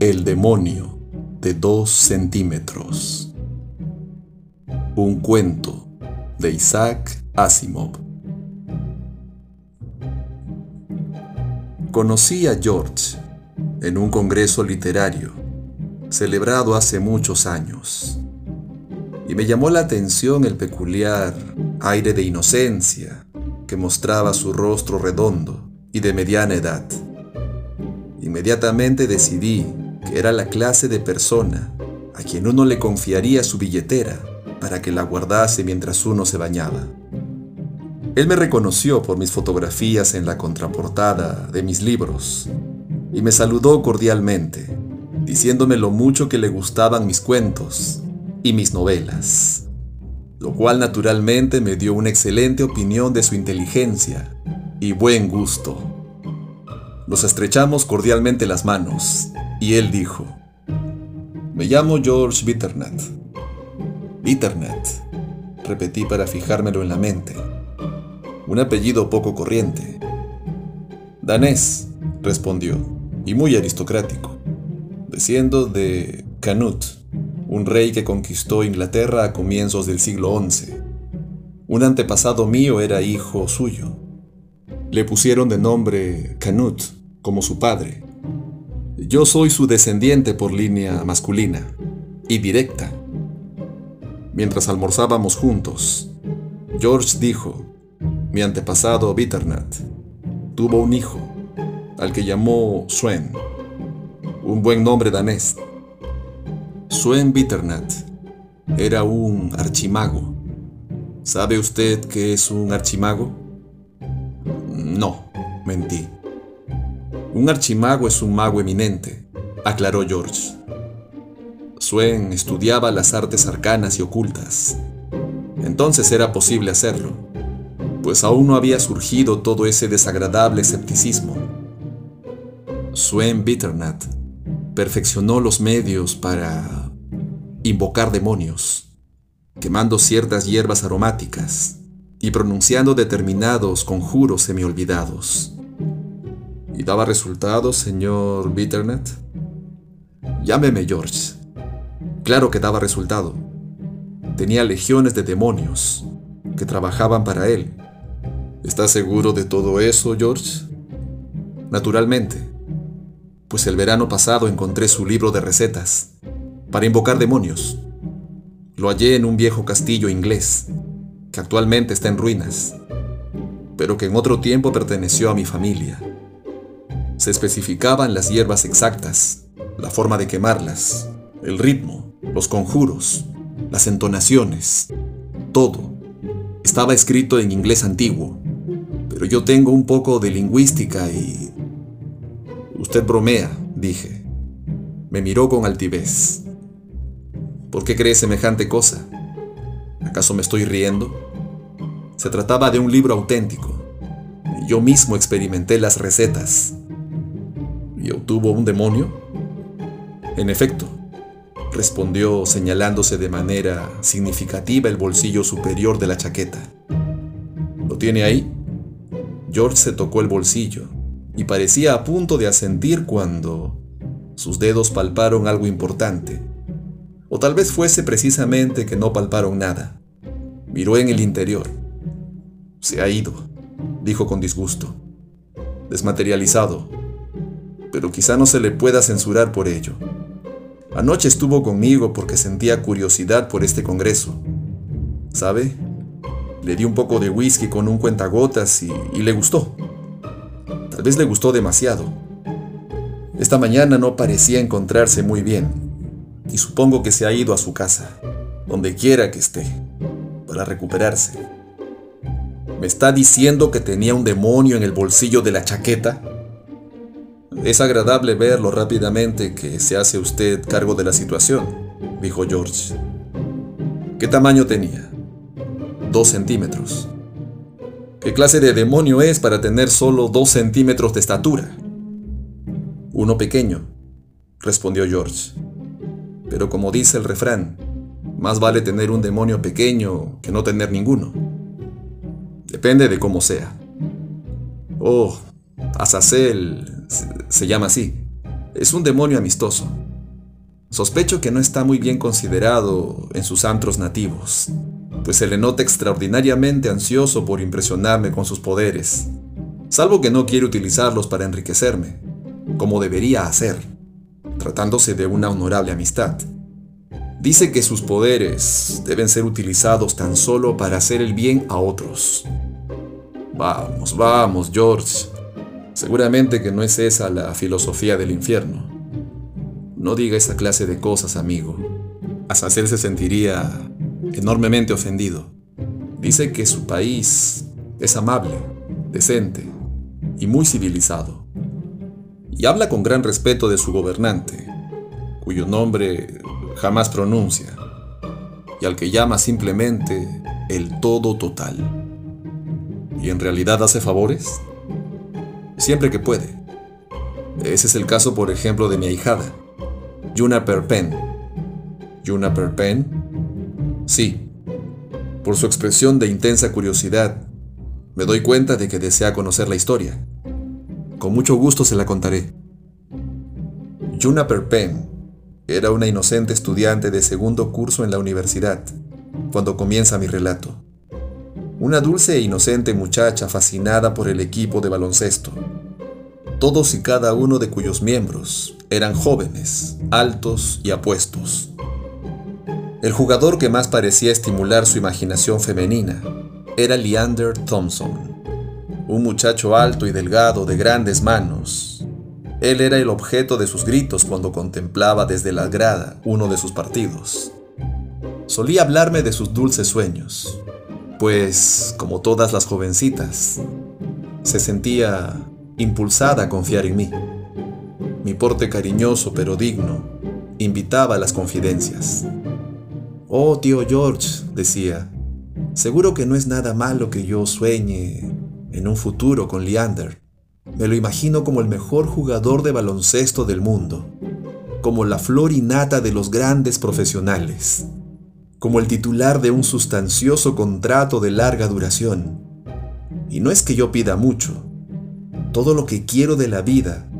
El demonio de dos centímetros. Un cuento de Isaac Asimov. Conocí a George en un congreso literario celebrado hace muchos años y me llamó la atención el peculiar aire de inocencia que mostraba su rostro redondo y de mediana edad. Inmediatamente decidí era la clase de persona a quien uno le confiaría su billetera para que la guardase mientras uno se bañaba. Él me reconoció por mis fotografías en la contraportada de mis libros y me saludó cordialmente, diciéndome lo mucho que le gustaban mis cuentos y mis novelas, lo cual naturalmente me dio una excelente opinión de su inteligencia y buen gusto. Nos estrechamos cordialmente las manos y él dijo, me llamo George Bitternut. Bitternut, repetí para fijármelo en la mente. Un apellido poco corriente. Danés, respondió, y muy aristocrático, desciendo de Canute, un rey que conquistó Inglaterra a comienzos del siglo XI. Un antepasado mío era hijo suyo. Le pusieron de nombre Canute, como su padre, yo soy su descendiente por línea masculina y directa. Mientras almorzábamos juntos, George dijo, mi antepasado Bitternut tuvo un hijo, al que llamó Swen, un buen nombre danés. Swen Bitternut era un archimago. ¿Sabe usted qué es un archimago? No, mentí. Un archimago es un mago eminente, aclaró George. Swen estudiaba las artes arcanas y ocultas. Entonces era posible hacerlo, pues aún no había surgido todo ese desagradable escepticismo. Swen Bitternut perfeccionó los medios para invocar demonios, quemando ciertas hierbas aromáticas y pronunciando determinados conjuros semiolvidados. ¿Y daba resultados, señor Bitternut? Llámeme George. Claro que daba resultado. Tenía legiones de demonios que trabajaban para él. ¿Estás seguro de todo eso, George? Naturalmente, pues el verano pasado encontré su libro de recetas para invocar demonios. Lo hallé en un viejo castillo inglés, que actualmente está en ruinas, pero que en otro tiempo perteneció a mi familia se especificaban las hierbas exactas, la forma de quemarlas, el ritmo, los conjuros, las entonaciones, todo. Estaba escrito en inglés antiguo, pero yo tengo un poco de lingüística y... Usted bromea, dije. Me miró con altivez. ¿Por qué cree semejante cosa? ¿Acaso me estoy riendo? Se trataba de un libro auténtico. Yo mismo experimenté las recetas, obtuvo un demonio? En efecto, respondió señalándose de manera significativa el bolsillo superior de la chaqueta. ¿Lo tiene ahí? George se tocó el bolsillo y parecía a punto de asentir cuando sus dedos palparon algo importante. O tal vez fuese precisamente que no palparon nada. Miró en el interior. Se ha ido, dijo con disgusto. Desmaterializado, pero quizá no se le pueda censurar por ello. Anoche estuvo conmigo porque sentía curiosidad por este congreso. ¿Sabe? Le di un poco de whisky con un cuentagotas y, le gustó. Tal vez le gustó demasiado. Esta mañana no parecía encontrarse muy bien y supongo que se ha ido a su casa, donde quiera que esté, para recuperarse. ¿Me está diciendo que tenía un demonio en el bolsillo de la chaqueta? Es agradable verlo rápidamente que se hace usted cargo de la situación, dijo George. ¿Qué tamaño tenía? Dos centímetros. ¿Qué clase de demonio es para tener solo dos centímetros de estatura? Uno pequeño, respondió George. Pero como dice el refrán, más vale tener un demonio pequeño que no tener ninguno. Depende de cómo sea. Oh, Azazel se llama así. Es un demonio amistoso. Sospecho que no está muy bien considerado en sus antros nativos, pues se le nota extraordinariamente ansioso por impresionarme con sus poderes, salvo que no quiere utilizarlos para enriquecerme, como debería hacer, tratándose de una honorable amistad. Dice que sus poderes deben ser utilizados tan solo para hacer el bien a otros. Vamos, vamos, George. Seguramente que no es esa la filosofía del infierno. No diga esa clase de cosas, amigo. Azazel se sentiría enormemente ofendido. Dice que su país es amable, decente y muy civilizado. Y habla con gran respeto de su gobernante, cuyo nombre jamás pronuncia, y al que llama simplemente el todo total. ¿Y en realidad hace favores? Siempre que puede. Ese es el caso, por ejemplo, de mi ahijada, Yuna Perpen. ¿Yuna Perpen? Sí. Por su expresión de intensa curiosidad, me doy cuenta de que desea conocer la historia. Con mucho gusto se la contaré. Yuna Perpen era una inocente estudiante de segundo curso en la universidad, cuando comienza mi relato. Una dulce e inocente muchacha fascinada por el equipo de baloncesto. Todos y cada uno de cuyos miembros eran jóvenes, altos y apuestos. El jugador que más parecía estimular su imaginación femenina era Leander Thompson, un muchacho alto y delgado de grandes manos, él era el objeto de sus gritos cuando contemplaba desde la grada uno de sus partidos. Solía hablarme de sus dulces sueños, pues, como todas las jovencitas, se sentía impulsada a confiar en mí. Mi porte cariñoso pero digno invitaba a las confidencias. Oh, tío George, decía, seguro que no es nada malo que yo sueñe en un futuro con Leander. Me lo imagino como el mejor jugador de baloncesto del mundo, como la flor innata de los grandes profesionales, como el titular de un sustancioso contrato de larga duración. Y no es que yo pida mucho, todo lo que quiero de la vida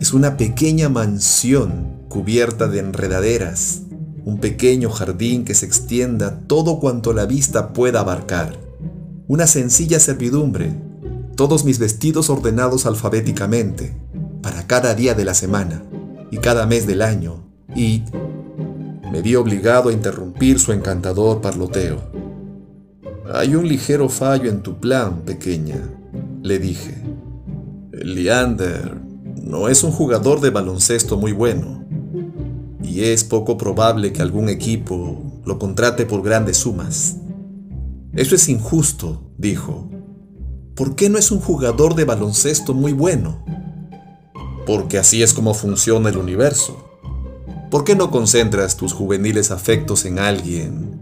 es una pequeña mansión cubierta de enredaderas, un pequeño jardín que se extienda todo cuanto la vista pueda abarcar, una sencilla servidumbre todos mis vestidos ordenados alfabéticamente, para cada día de la semana y cada mes del año, y me vi obligado a interrumpir su encantador parloteo. Hay un ligero fallo en tu plan, pequeña, le dije. Leander no es un jugador de baloncesto muy bueno, y es poco probable que algún equipo lo contrate por grandes sumas. Eso es injusto, dijo. ¿por qué no es un jugador de baloncesto muy bueno? Porque así es como funciona el universo. ¿Por qué no concentras tus juveniles afectos en alguien,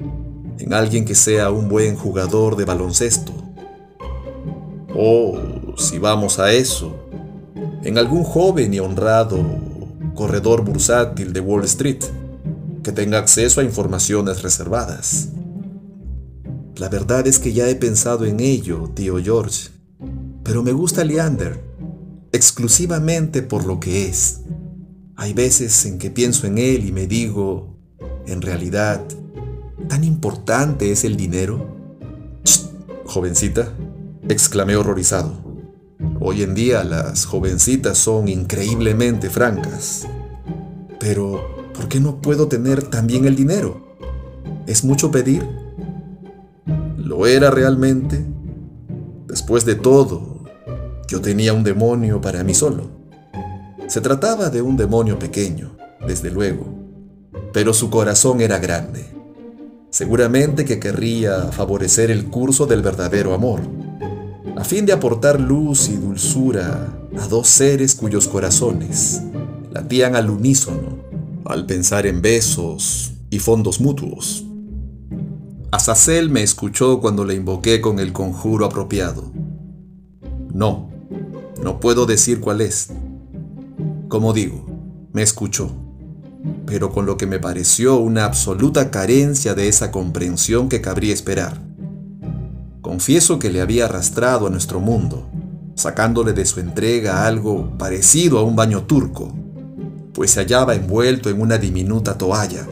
en alguien que sea un buen jugador de baloncesto? O, si vamos a eso, en algún joven y honrado corredor bursátil de Wall Street, que tenga acceso a informaciones reservadas. La verdad es que ya he pensado en ello, tío George. Pero me gusta Leander, exclusivamente por lo que es. Hay veces en que pienso en él y me digo, en realidad, ¿tan importante es el dinero? jovencita, exclamé horrorizado. Hoy en día las jovencitas son increíblemente francas. Pero, ¿por qué no puedo tener también el dinero? ¿Es mucho pedir? ¿Lo era realmente? Después de todo, yo tenía un demonio para mí solo. Se trataba de un demonio pequeño, desde luego, pero su corazón era grande. Seguramente que querría favorecer el curso del verdadero amor, a fin de aportar luz y dulzura a dos seres cuyos corazones latían al unísono al pensar en besos y fondos mutuos. Azazel me escuchó cuando le invoqué con el conjuro apropiado. No, no puedo decir cuál es. Como digo, me escuchó, pero con lo que me pareció una absoluta carencia de esa comprensión que cabría esperar. Confieso que le había arrastrado a nuestro mundo, sacándole de su entrega algo parecido a un baño turco, pues se hallaba envuelto en una diminuta toalla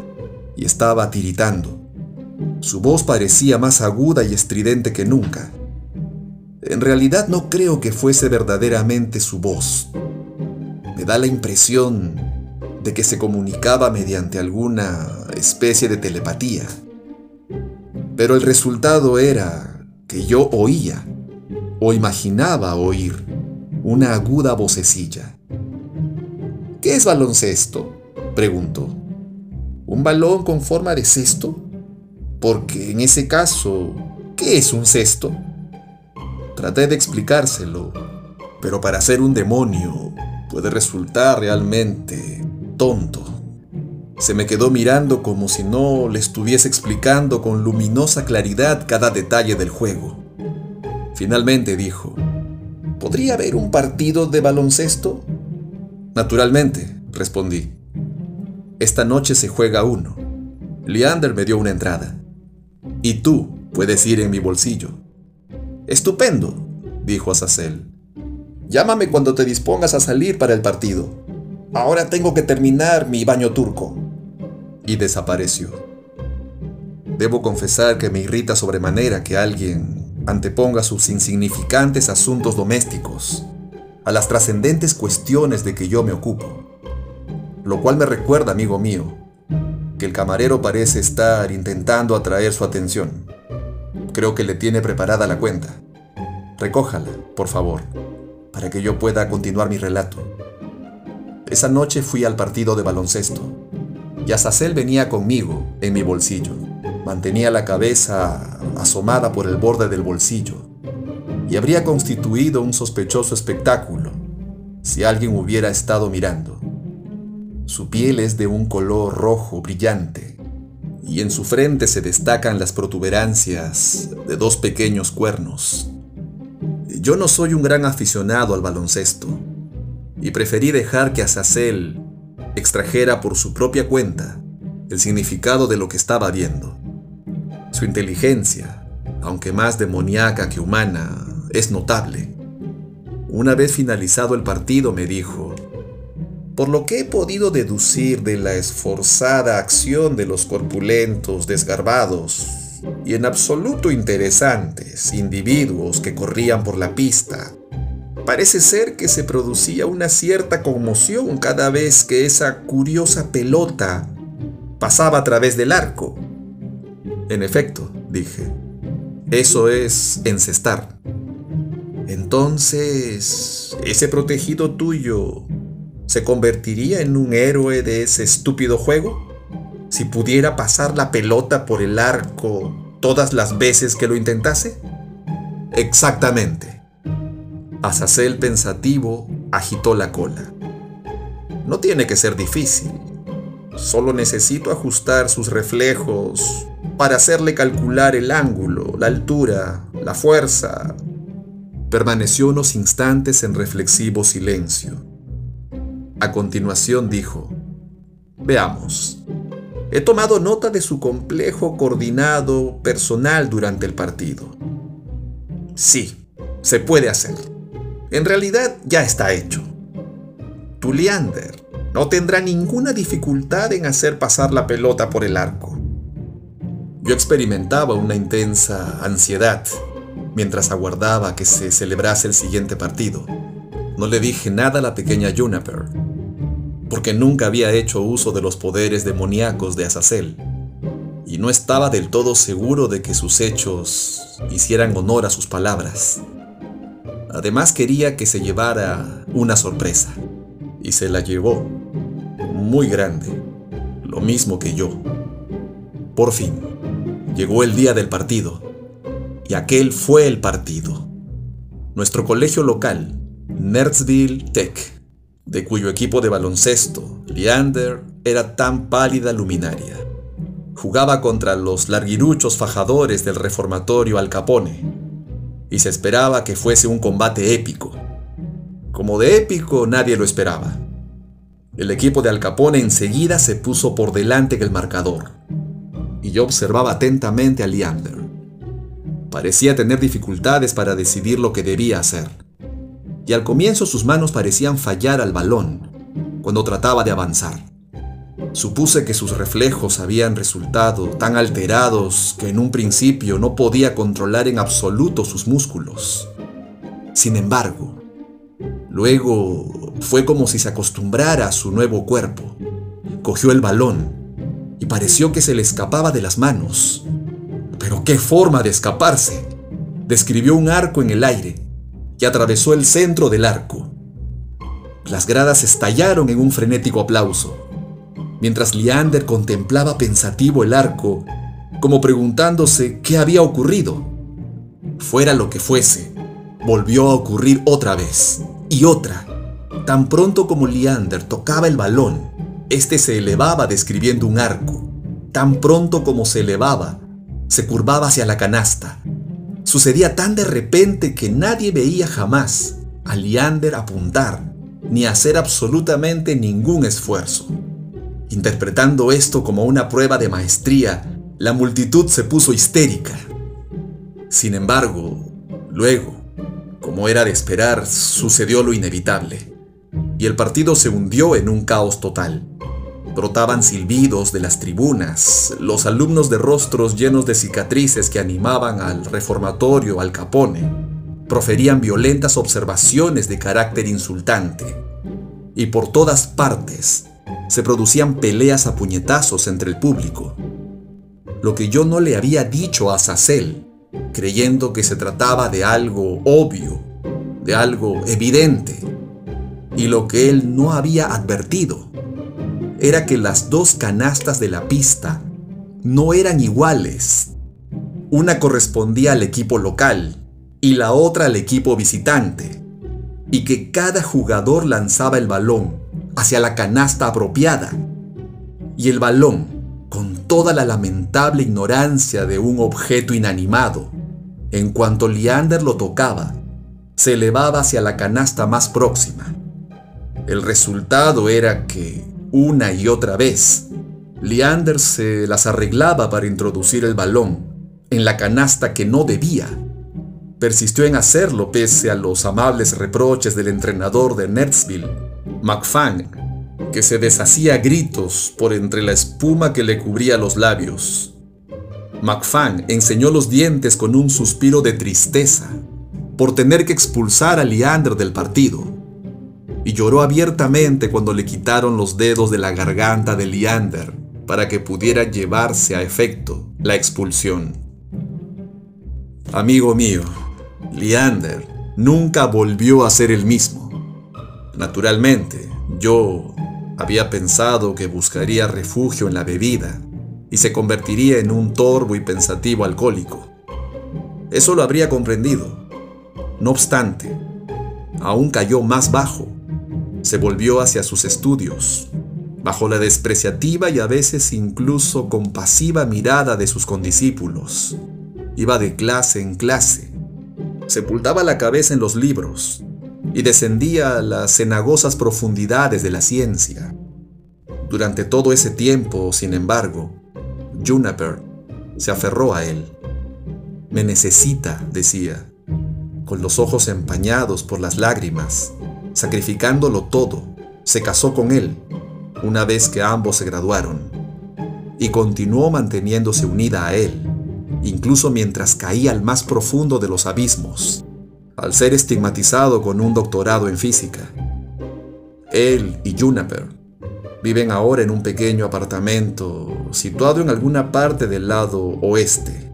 y estaba tiritando. Su voz parecía más aguda y estridente que nunca. En realidad no creo que fuese verdaderamente su voz. Da la impresión de que se comunicaba mediante alguna especie de telepatía. Pero el resultado era que yo oía, o imaginaba oír, una aguda vocecilla. ¿Qué es baloncesto? preguntó. ¿Un balón con forma de cesto? Porque en ese caso, ¿qué es un cesto? Traté de explicárselo, pero para ser un demonio puede resultar realmente tonto. Se me quedó mirando como si no le estuviese explicando con luminosa claridad cada detalle del juego. Finalmente dijo, ¿podría haber un partido de baloncesto? Naturalmente, respondí. Esta noche se juega uno. Leander me dio una entrada. Y tú puedes ir en mi bolsillo. Estupendo, dijo Azazel. Llámame cuando te dispongas a salir para el partido. Ahora tengo que terminar mi baño turco. Y desapareció. Debo confesar que me irrita sobremanera que alguien anteponga sus insignificantes asuntos domésticos a las trascendentes cuestiones de que yo me ocupo. Lo cual me recuerda, amigo mío, que el camarero parece estar intentando atraer su atención. Creo que le tiene preparada la cuenta. Recójala, por favor, para que yo pueda continuar mi relato. Esa noche fui al partido de baloncesto y Azazel venía conmigo en mi bolsillo. Mantenía la cabeza asomada por el borde del bolsillo y habría constituido un sospechoso espectáculo si alguien hubiera estado mirando. Su piel es de un color rojo brillante y en su frente se destacan las protuberancias de dos pequeños cuernos. Yo no soy un gran aficionado al baloncesto y preferí dejar que Azazel extrajera por su propia cuenta el significado de lo que estaba viendo. Su inteligencia, aunque más demoníaca que humana, es notable. Una vez finalizado el partido me dijo, por lo que he podido deducir de la esforzada acción de los corpulentos, desgarbados y en absoluto interesantes individuos que corrían por la pista, parece ser que se producía una cierta conmoción cada vez que esa curiosa pelota pasaba a través del arco. En efecto, dije, eso es encestar. Entonces, ese protegido tuyo se convertiría en un héroe de ese estúpido juego si pudiera pasar la pelota por el arco todas las veces que lo intentase? Exactamente. Azazel pensativo agitó la cola. No tiene que ser difícil. Solo necesito ajustar sus reflejos para hacerle calcular el ángulo, la altura, la fuerza. Permaneció unos instantes en reflexivo silencio. A continuación dijo, veamos, he tomado nota de su complejo coordinado personal durante el partido. Sí, se puede hacer. En realidad ya está hecho. Tu Leander no tendrá ninguna dificultad en hacer pasar la pelota por el arco. Yo experimentaba una intensa ansiedad mientras aguardaba que se celebrase el siguiente partido. No le dije nada a la pequeña Juniper, porque nunca había hecho uso de los poderes demoníacos de Azazel, y no estaba del todo seguro de que sus hechos hicieran honor a sus palabras. Además quería que se llevara una sorpresa, y se la llevó, muy grande, lo mismo que yo. Por fin, llegó el día del partido, y aquel fue el partido. Nuestro colegio local, Nerdsville Tech, de cuyo equipo de baloncesto Leander era tan pálida luminaria. Jugaba contra los larguiruchos fajadores del reformatorio Al Capone, y se esperaba que fuese un combate épico. Como de épico nadie lo esperaba. El equipo de Al Capone enseguida se puso por delante del marcador, y yo observaba atentamente a Leander. Parecía tener dificultades para decidir lo que debía hacer y al comienzo sus manos parecían fallar al balón, cuando trataba de avanzar. Supuse que sus reflejos habían resultado tan alterados que en un principio no podía controlar en absoluto sus músculos. Sin embargo, luego fue como si se acostumbrara a su nuevo cuerpo. Cogió el balón y pareció que se le escapaba de las manos. Pero qué forma de escaparse. Describió un arco en el aire y atravesó el centro del arco. Las gradas estallaron en un frenético aplauso, mientras Leander contemplaba pensativo el arco, como preguntándose qué había ocurrido. Fuera lo que fuese, volvió a ocurrir otra vez, y otra. Tan pronto como Leander tocaba el balón, este se elevaba describiendo un arco. Tan pronto como se elevaba, se curvaba hacia la canasta. Sucedía tan de repente que nadie veía jamás a Leander apuntar ni hacer absolutamente ningún esfuerzo. Interpretando esto como una prueba de maestría, la multitud se puso histérica. Sin embargo, luego, como era de esperar, sucedió lo inevitable, y el partido se hundió en un caos total. Brotaban silbidos de las tribunas, los alumnos de rostros llenos de cicatrices que animaban al reformatorio al Capone, proferían violentas observaciones de carácter insultante, y por todas partes se producían peleas a puñetazos entre el público. Lo que yo no le había dicho a Sacel, creyendo que se trataba de algo obvio, de algo evidente, y lo que él no había advertido era que las dos canastas de la pista no eran iguales. Una correspondía al equipo local y la otra al equipo visitante, y que cada jugador lanzaba el balón hacia la canasta apropiada, y el balón, con toda la lamentable ignorancia de un objeto inanimado, en cuanto Leander lo tocaba, se elevaba hacia la canasta más próxima. El resultado era que una y otra vez. Leander se las arreglaba para introducir el balón en la canasta que no debía. Persistió en hacerlo pese a los amables reproches del entrenador de Nerdsville, McFang, que se deshacía a gritos por entre la espuma que le cubría los labios. McFang enseñó los dientes con un suspiro de tristeza por tener que expulsar a Leander del partido y lloró abiertamente cuando le quitaron los dedos de la garganta de Leander para que pudiera llevarse a efecto la expulsión. Amigo mío, Leander nunca volvió a ser el mismo. Naturalmente, yo había pensado que buscaría refugio en la bebida y se convertiría en un torvo y pensativo alcohólico. Eso lo habría comprendido. No obstante, aún cayó más bajo se volvió hacia sus estudios, bajo la despreciativa y a veces incluso compasiva mirada de sus condiscípulos. Iba de clase en clase, sepultaba la cabeza en los libros y descendía a las cenagosas profundidades de la ciencia. Durante todo ese tiempo, sin embargo, Juniper se aferró a él. Me necesita, decía, con los ojos empañados por las lágrimas sacrificándolo todo, se casó con él una vez que ambos se graduaron y continuó manteniéndose unida a él, incluso mientras caía al más profundo de los abismos, al ser estigmatizado con un doctorado en física. Él y Juniper viven ahora en un pequeño apartamento situado en alguna parte del lado oeste.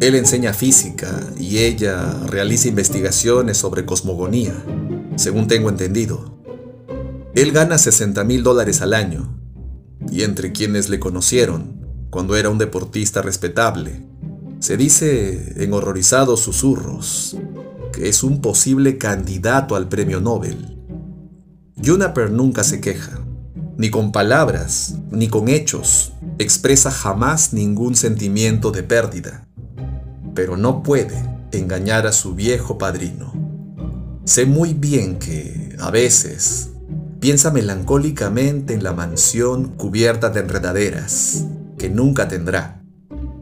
Él enseña física y ella realiza investigaciones sobre cosmogonía según tengo entendido. Él gana 60 mil dólares al año, y entre quienes le conocieron, cuando era un deportista respetable, se dice en horrorizados susurros que es un posible candidato al premio Nobel. Juniper nunca se queja, ni con palabras, ni con hechos, expresa jamás ningún sentimiento de pérdida, pero no puede engañar a su viejo padrino. Sé muy bien que, a veces, piensa melancólicamente en la mansión cubierta de enredaderas, que nunca tendrá,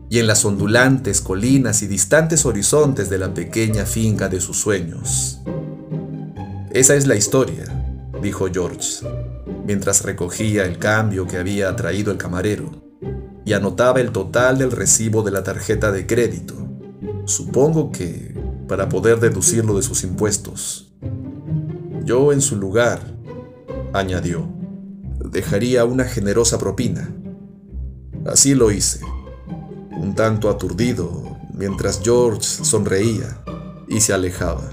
y en las ondulantes colinas y distantes horizontes de la pequeña finca de sus sueños. Esa es la historia, dijo George. mientras recogía el cambio que había traído el camarero y anotaba el total del recibo de la tarjeta de crédito, supongo que para poder deducirlo de sus impuestos. Yo en su lugar, añadió, dejaría una generosa propina. Así lo hice, un tanto aturdido, mientras George sonreía y se alejaba.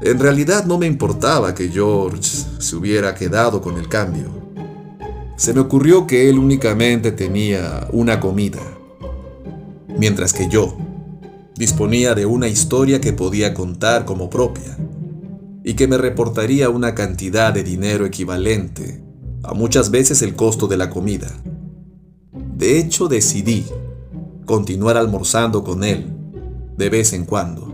En realidad no me importaba que George se hubiera quedado con el cambio. Se me ocurrió que él únicamente tenía una comida, mientras que yo disponía de una historia que podía contar como propia y que me reportaría una cantidad de dinero equivalente a muchas veces el costo de la comida. De hecho, decidí continuar almorzando con él de vez en cuando.